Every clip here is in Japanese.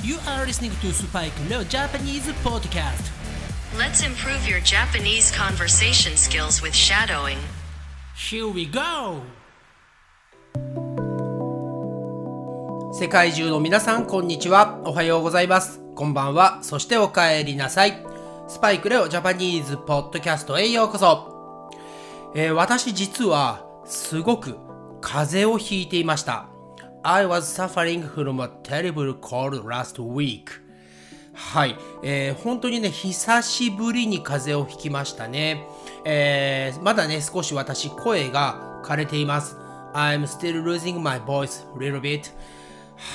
You are listening to Spike Leo Japanese Podcast. Let's improve your Japanese conversation skills with shadowing. Here we go! 世界中の皆さん、こんにちは。おはようございます。こんばんは。そしてお帰りなさい。スパイクレオジャパニーズポッドキャストへようこそ。えー私実はすごく風邪をひいていました。I was suffering from a terrible cold last week. はい、えー本当にね、久しぶりに風邪をひきましたね。えーまだね、少し私、声が枯れています。I'm still losing my voice a little bit.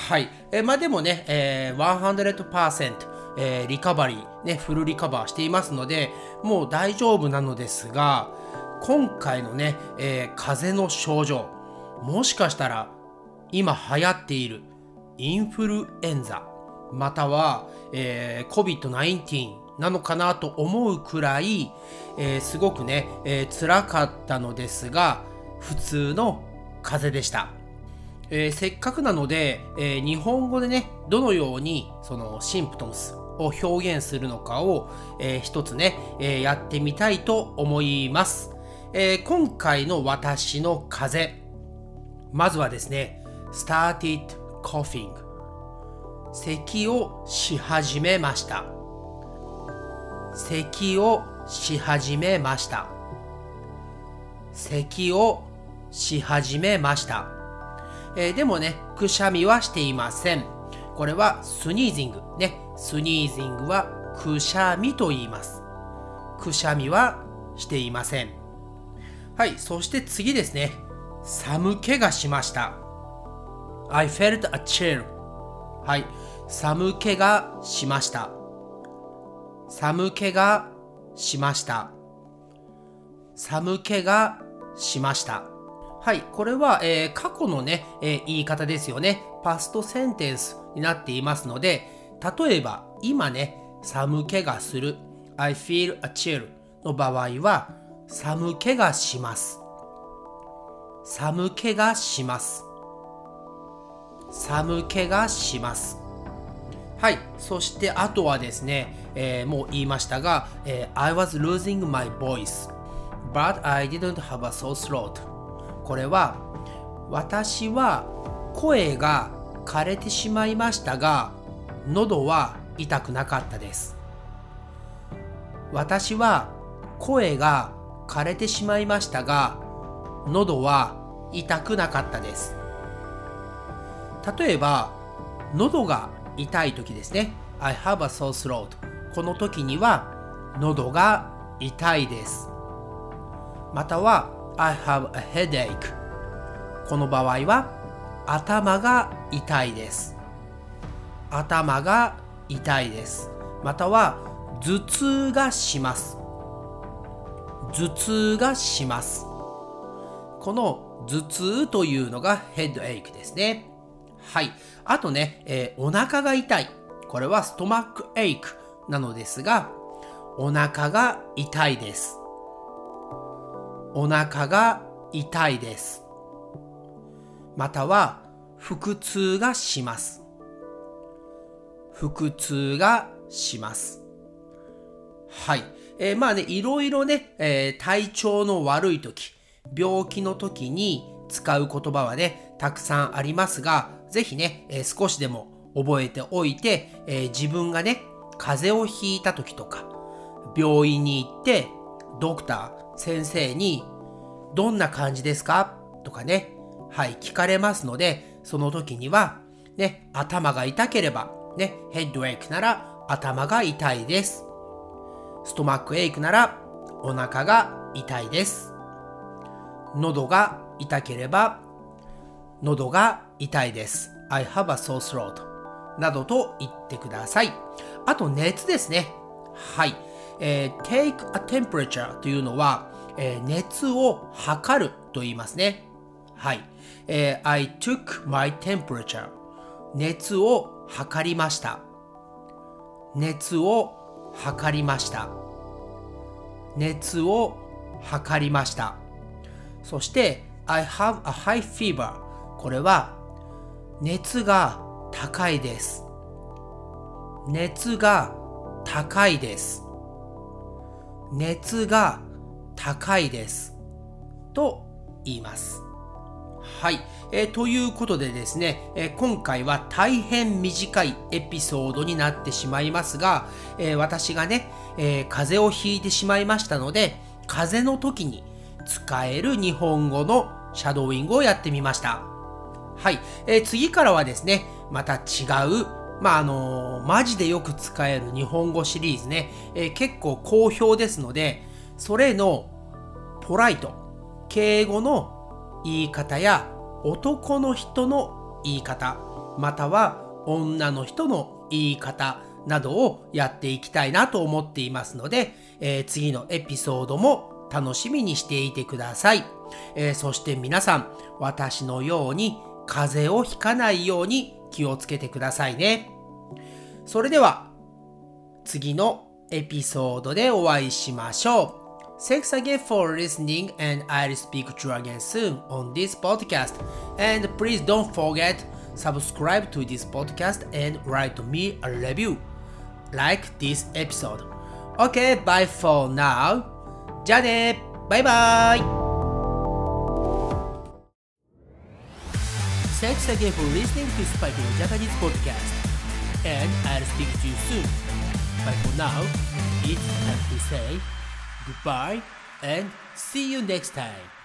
はい。えーまあでもね、えー100%、えーリカバリー、ね、フルリカバーしていますので、もう大丈夫なのですが、今回のね、えー風邪の症状、もしかしたら今流行っているインフルエンザ、または、えー COVID-19 なのかなと思うくらい、えーすごくね、えー辛かったのですが、普通の風邪でした。えーせっかくなので、えー日本語でね、どのようにそのシンプトムスを表現するのかを、えー一つね、えーやってみたいと思います。えー今回の私の風邪、まずはですね、started coughing 咳をし始めました。咳をし始めました。咳をし始めました。えーでもね、くしゃみはしていません。これはスニージング。ね、スニージングはくしゃみと言います。くしゃみはしていません。はい、そして次ですね。寒気がしました。I felt a chill. はい、寒気がしました。寒気がしました。寒気がしました。はい、これは、えー過去のね、えー言い方ですよね。パストセンテンスになっていますので、例えば、今ね、寒気がする。I feel a chill の場合は、寒気がします。寒気がします。寒気がします。はい。そして、あとはですね、えーもう言いましたが、えー I was losing my voice, but I didn't have a sore throat. これは、私は声が枯れてしまいましたが、喉は痛くなかったです。私は声が枯れてしまいましたが、喉は痛くなかったです。例えば、喉が痛い時ですね。I have a sore throat. この時には、喉が痛いです。または、I have a headache. この場合は、頭が痛いです。頭が痛いです。または、頭痛がします。頭痛がします。この頭痛というのがヘッドエイクですね。はい。あとね、えーお腹が痛い。これはストマックエイクなのですが、お腹が痛いです。お腹が痛いです。または、腹痛がします。腹痛がします。はい。えーまあね、いろいろね、えー体調の悪い時、病気の時に使う言葉はね、たくさんありますが、ぜひね、えー少しでも覚えておいて、えー自分がね、風邪をひいた時とか、病院に行って、ドクター、先生に、どんな感じですか？とかね、はい、聞かれますので、その時には、ね、頭が痛ければ、ね、ヘッドエイクなら頭が痛いです。ストマックエイクならお腹が痛いです。喉が痛ければ喉が痛いです。I have a sore throat などと言ってください。あと熱ですね。はい。えー take a temperature というのは、えー熱を測ると言いますね。はい。えー I took my temperature 熱を測りました。熱を測りました。熱を測りました。そして、I have a high fever これは熱が高いです。熱が高いです。熱が高いです。と言います。はい、えーということでですね、えー今回は大変短いエピソードになってしまいますが、えー私がね、え風邪をひいてしまいましたので、風邪の時に使える日本語のシャドーイングをやってみました。はい、えー次からはですね、また違う、まああのーマジでよく使える日本語シリーズね、えー結構好評ですので、それのポライト、敬語の言い方や男の人の言い方、または女の人の言い方などをやっていきたいなと思っていますので、えー次のエピソードも楽しみにしていてください。えーそして皆さん、私のように風邪をひかないように気をつけてくださいね。それでは、次のエピソードでお会いしましょう。Thanks again for listening and I'll speak to you again soon on this podcast. And please don't forget subscribe to this podcast and write me a review like this episode. Okay, bye for now. じゃあねバイバイ Thanks again for listening to Spike の Japanese podcast. And I'll speak to you soon. But for now, it's time to say goodbye and see you next time.